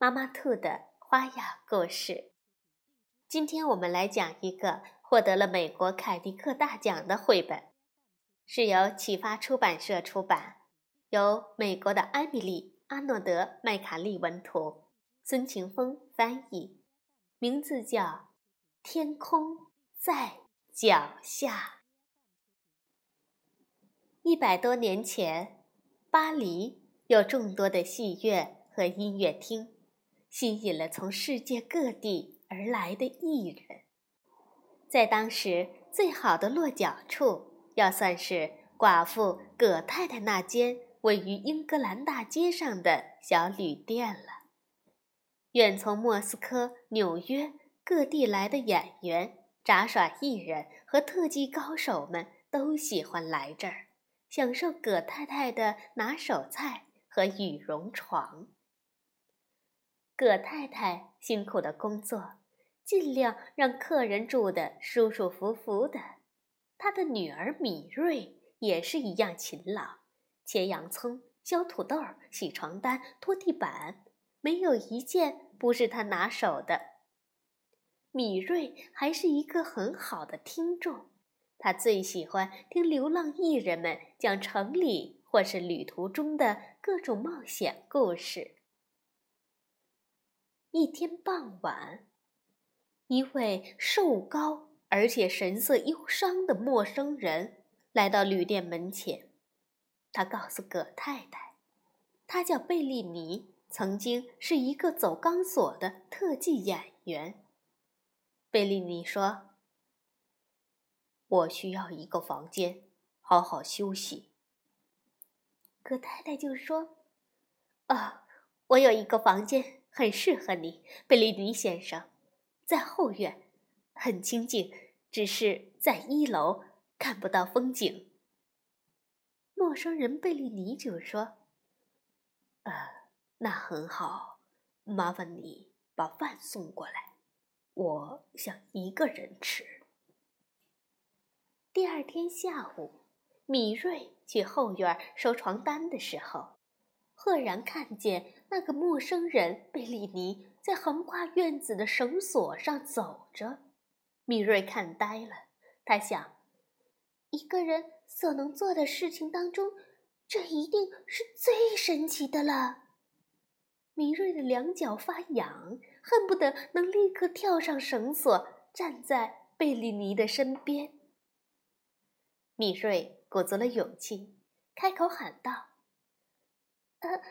妈妈兔的花样故事。今天我们来讲一个获得了美国凯迪克大奖的绘本，是由启发出版社出版，由美国的艾米丽·阿诺德·麦卡利文图，孙晴峰翻译，名字叫《天空在脚下》。一百多年前。巴黎有众多的戏院和音乐厅，吸引了从世界各地而来的艺人。在当时，最好的落脚处要算是寡妇葛太太那间位于英格兰大街上的小旅店了。远从莫斯科、纽约各地来的演员、杂耍艺人和特技高手们都喜欢来这儿。享受葛太太的拿手菜和羽绒床。葛太太辛苦的工作，尽量让客人住得舒舒服服的。她的女儿米瑞也是一样勤劳，切洋葱、削土豆、洗床单、拖地板，没有一件不是她拿手的。米瑞还是一个很好的听众。他最喜欢听流浪艺人们讲城里或是旅途中的各种冒险故事。一天傍晚，一位瘦高而且神色忧伤的陌生人来到旅店门前。他告诉葛太太，他叫贝利尼，曾经是一个走钢索的特技演员。贝利尼说。我需要一个房间，好好休息。葛太太就说：“啊，我有一个房间很适合你，贝利尼先生，在后院，很清静，只是在一楼看不到风景。”陌生人贝利尼就说：“呃，那很好，麻烦你把饭送过来，我想一个人吃。”第二天下午，米瑞去后院收床单的时候，赫然看见那个陌生人贝利尼在横跨院子的绳索上走着。米瑞看呆了，他想，一个人所能做的事情当中，这一定是最神奇的了。米瑞的两脚发痒，恨不得能立刻跳上绳索，站在贝利尼的身边。米瑞鼓足了勇气，开口喊道：“呃，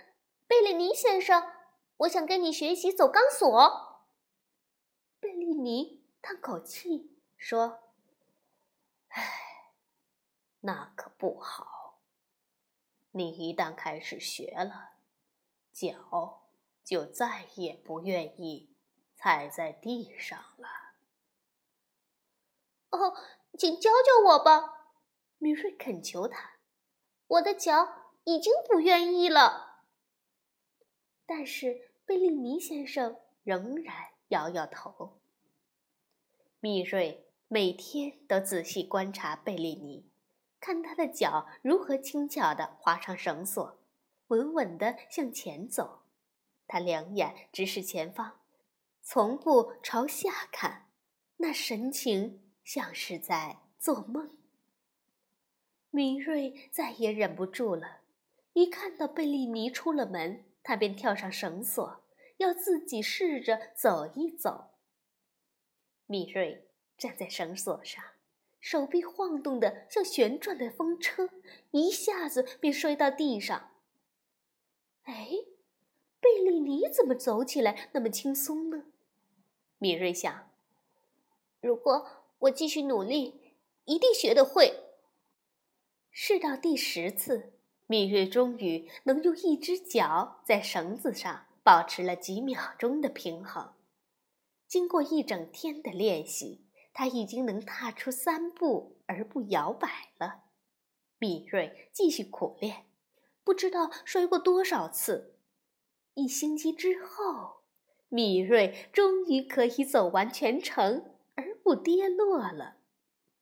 贝利尼先生，我想跟你学习走钢索。”贝利尼叹口气说：“唉，那可不好。你一旦开始学了，脚就再也不愿意踩在地上了。”哦，请教教我吧。米瑞恳求他：“我的脚已经不愿意了。”但是贝利尼先生仍然摇摇头。米瑞每天都仔细观察贝利尼，看他的脚如何轻巧地划上绳索，稳稳地向前走。他两眼直视前方，从不朝下看，那神情像是在做梦。米瑞再也忍不住了，一看到贝利尼出了门，他便跳上绳索，要自己试着走一走。米瑞站在绳索上，手臂晃动的像旋转的风车，一下子便摔到地上。哎，贝利尼怎么走起来那么轻松呢？米瑞想，如果我继续努力，一定学得会。试到第十次，米瑞终于能用一只脚在绳子上保持了几秒钟的平衡。经过一整天的练习，他已经能踏出三步而不摇摆了。米瑞继续苦练，不知道摔过多少次。一星期之后，米瑞终于可以走完全程而不跌落了。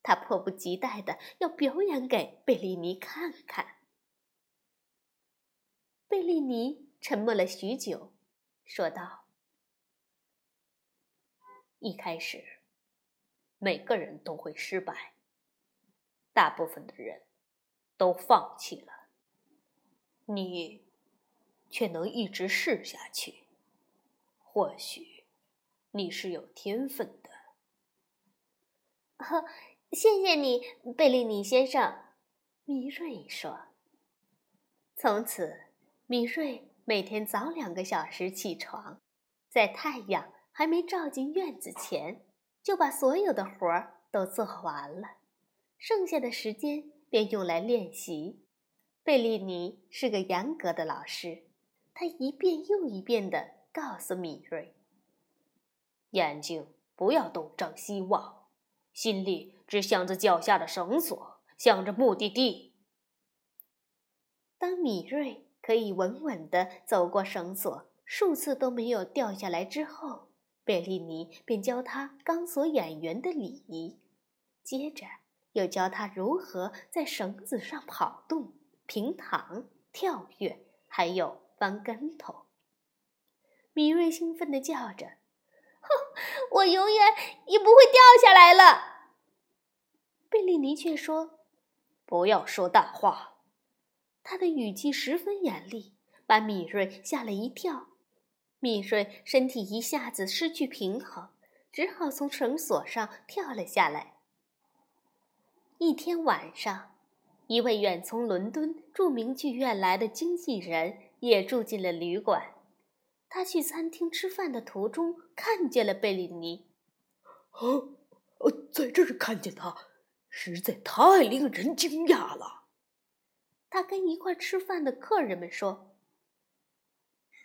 他迫不及待的要表演给贝利尼看看。贝利尼沉默了许久，说道：“一开始，每个人都会失败，大部分的人都放弃了。你却能一直试下去，或许你是有天分的。”呵谢谢你，贝利尼先生。”米瑞说。从此，米瑞每天早两个小时起床，在太阳还没照进院子前，就把所有的活儿都做完了，剩下的时间便用来练习。贝利尼是个严格的老师，他一遍又一遍地告诉米瑞：“眼睛不要东张西望，心里……”只想着脚下的绳索，想着目的地。当米瑞可以稳稳地走过绳索，数次都没有掉下来之后，贝利尼便教他钢索演员的礼仪，接着又教他如何在绳子上跑动、平躺、跳跃，还有翻跟头。米瑞兴奋地叫着：“哼，我永远也不会掉下来了！”贝利尼却说：“不要说大话。”他的语气十分严厉，把米瑞吓了一跳。米瑞身体一下子失去平衡，只好从绳索上跳了下来。一天晚上，一位远从伦敦著名剧院来的经纪人也住进了旅馆。他去餐厅吃饭的途中，看见了贝利尼。哦，在这儿看见他。实在太令人惊讶了，他跟一块吃饭的客人们说：“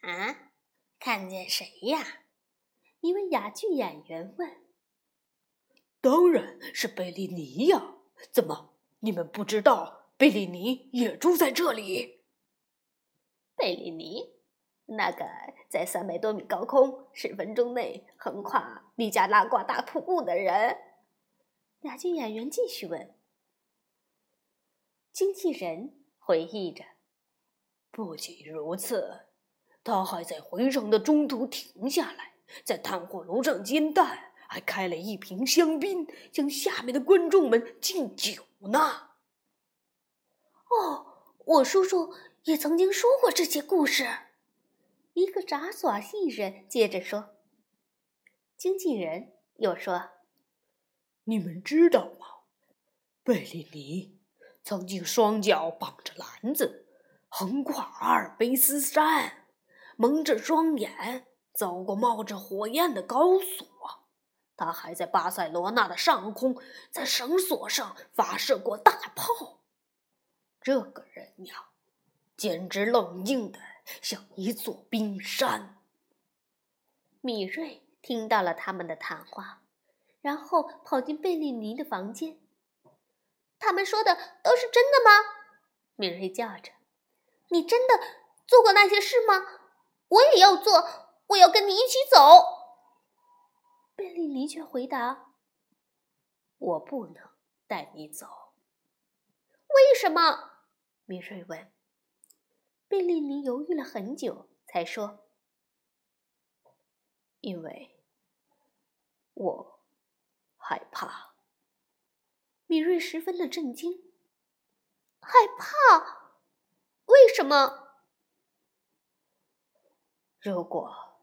啊，看见谁呀？”一位哑剧演员问。“当然是贝利尼呀！怎么，你们不知道贝利尼也住在这里？”贝利尼，那个在三百多米高空十分钟内横跨尼加拉瓜大瀑布的人。哑剧演员继续问：“经纪人回忆着，不仅如此，他还在回程的中途停下来，在炭火炉上煎蛋，还开了一瓶香槟，向下面的观众们敬酒呢。”哦，我叔叔也曾经说过这些故事。一个杂耍艺人接着说。经纪人又说。你们知道吗？贝利尼曾经双脚绑着篮子，横跨阿尔卑斯山，蒙着双眼走过冒着火焰的高索。他还在巴塞罗那的上空，在绳索上发射过大炮。这个人呀，简直冷静的像一座冰山。米瑞听到了他们的谈话。然后跑进贝利尼的房间。他们说的都是真的吗？米瑞叫着：“你真的做过那些事吗？我也要做，我要跟你一起走。”贝利尼却回答：“我不能带你走。”为什么？米瑞问。贝利尼犹豫了很久，才说：“因为我。”害怕，米瑞十分的震惊。害怕？为什么？如果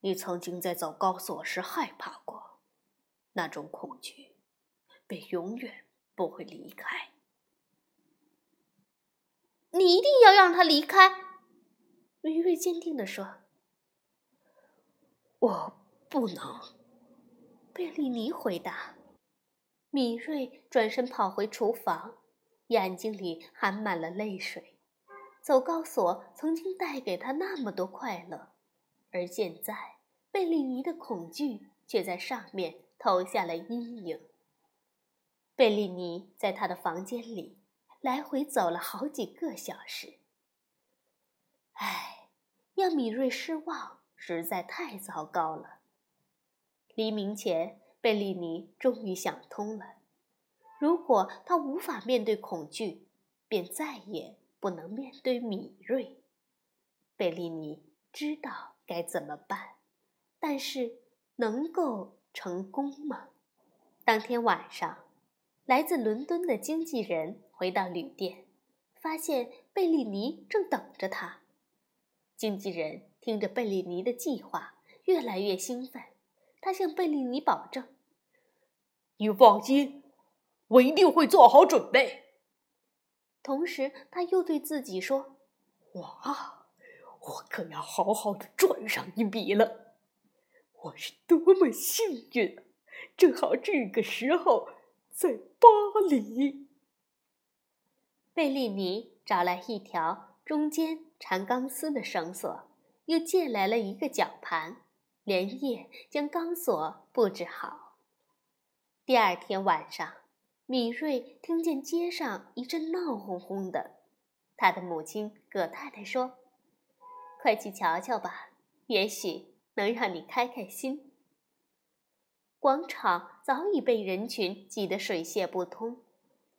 你曾经在走高速时害怕过，那种恐惧便永远不会离开。你一定要让他离开，米瑞坚定地说。我不能。贝利尼回答。米瑞转身跑回厨房，眼睛里含满了泪水。走高索曾经带给他那么多快乐，而现在，贝利尼的恐惧却在上面投下了阴影。贝利尼在他的房间里来回走了好几个小时。唉，让米瑞失望实在太糟糕了。黎明前，贝利尼终于想通了：如果他无法面对恐惧，便再也不能面对米瑞。贝利尼知道该怎么办，但是能够成功吗？当天晚上，来自伦敦的经纪人回到旅店，发现贝利尼正等着他。经纪人听着贝利尼的计划，越来越兴奋。他向贝利尼保证：“你放心，我一定会做好准备。”同时，他又对自己说：“哇！”我可要好好的赚上一笔了！我是多么幸运啊！正好这个时候在巴黎。贝利尼找来一条中间缠钢丝的绳索，又借来了一个绞盘，连夜将钢索布置好。第二天晚上，米瑞听见街上一阵闹哄哄的，他的母亲葛太太说。快去瞧瞧吧，也许能让你开开心。广场早已被人群挤得水泄不通，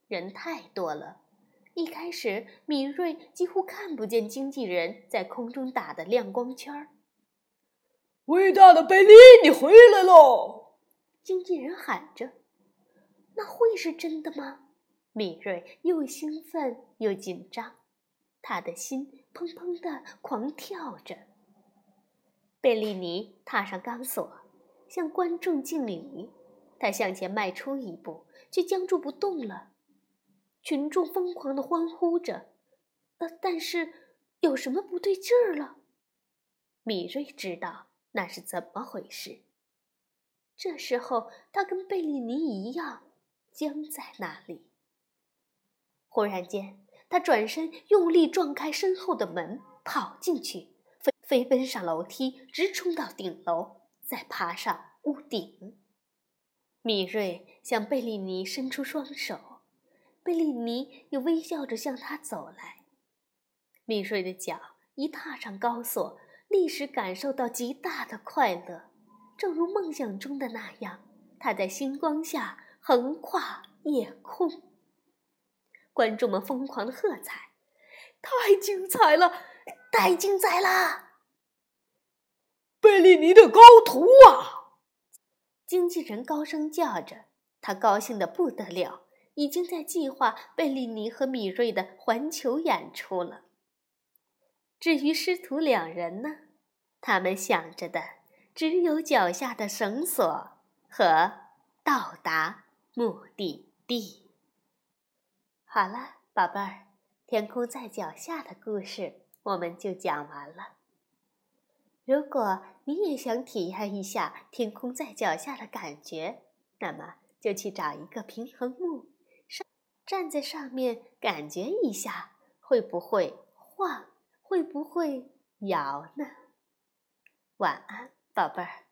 人太多了。一开始，米瑞几乎看不见经纪人在空中打的亮光圈儿。伟大的贝利，你回来喽！经纪人喊着：“那会是真的吗？”米瑞又兴奋又紧张，他的心。砰砰地狂跳着。贝利尼踏上钢索，向观众敬礼。他向前迈出一步，却僵住不动了。群众疯狂地欢呼着，呃，但是有什么不对劲儿了？米瑞知道那是怎么回事。这时候，他跟贝利尼一样，僵在那里。忽然间。他转身，用力撞开身后的门，跑进去，飞飞奔上楼梯，直冲到顶楼，再爬上屋顶。米瑞向贝利尼伸出双手，贝利尼又微笑着向他走来。米瑞的脚一踏上高索，立时感受到极大的快乐，正如梦想中的那样，他在星光下横跨夜空。观众们疯狂的喝彩，太精彩了，太精彩了！贝利尼的高徒啊！经纪人高声叫着，他高兴的不得了，已经在计划贝利尼和米瑞的环球演出了。至于师徒两人呢，他们想着的只有脚下的绳索和到达目的地。好了，宝贝儿，天空在脚下的故事我们就讲完了。如果你也想体验一下天空在脚下的感觉，那么就去找一个平衡木，上站在上面，感觉一下会不会晃，会不会摇呢？晚安，宝贝儿。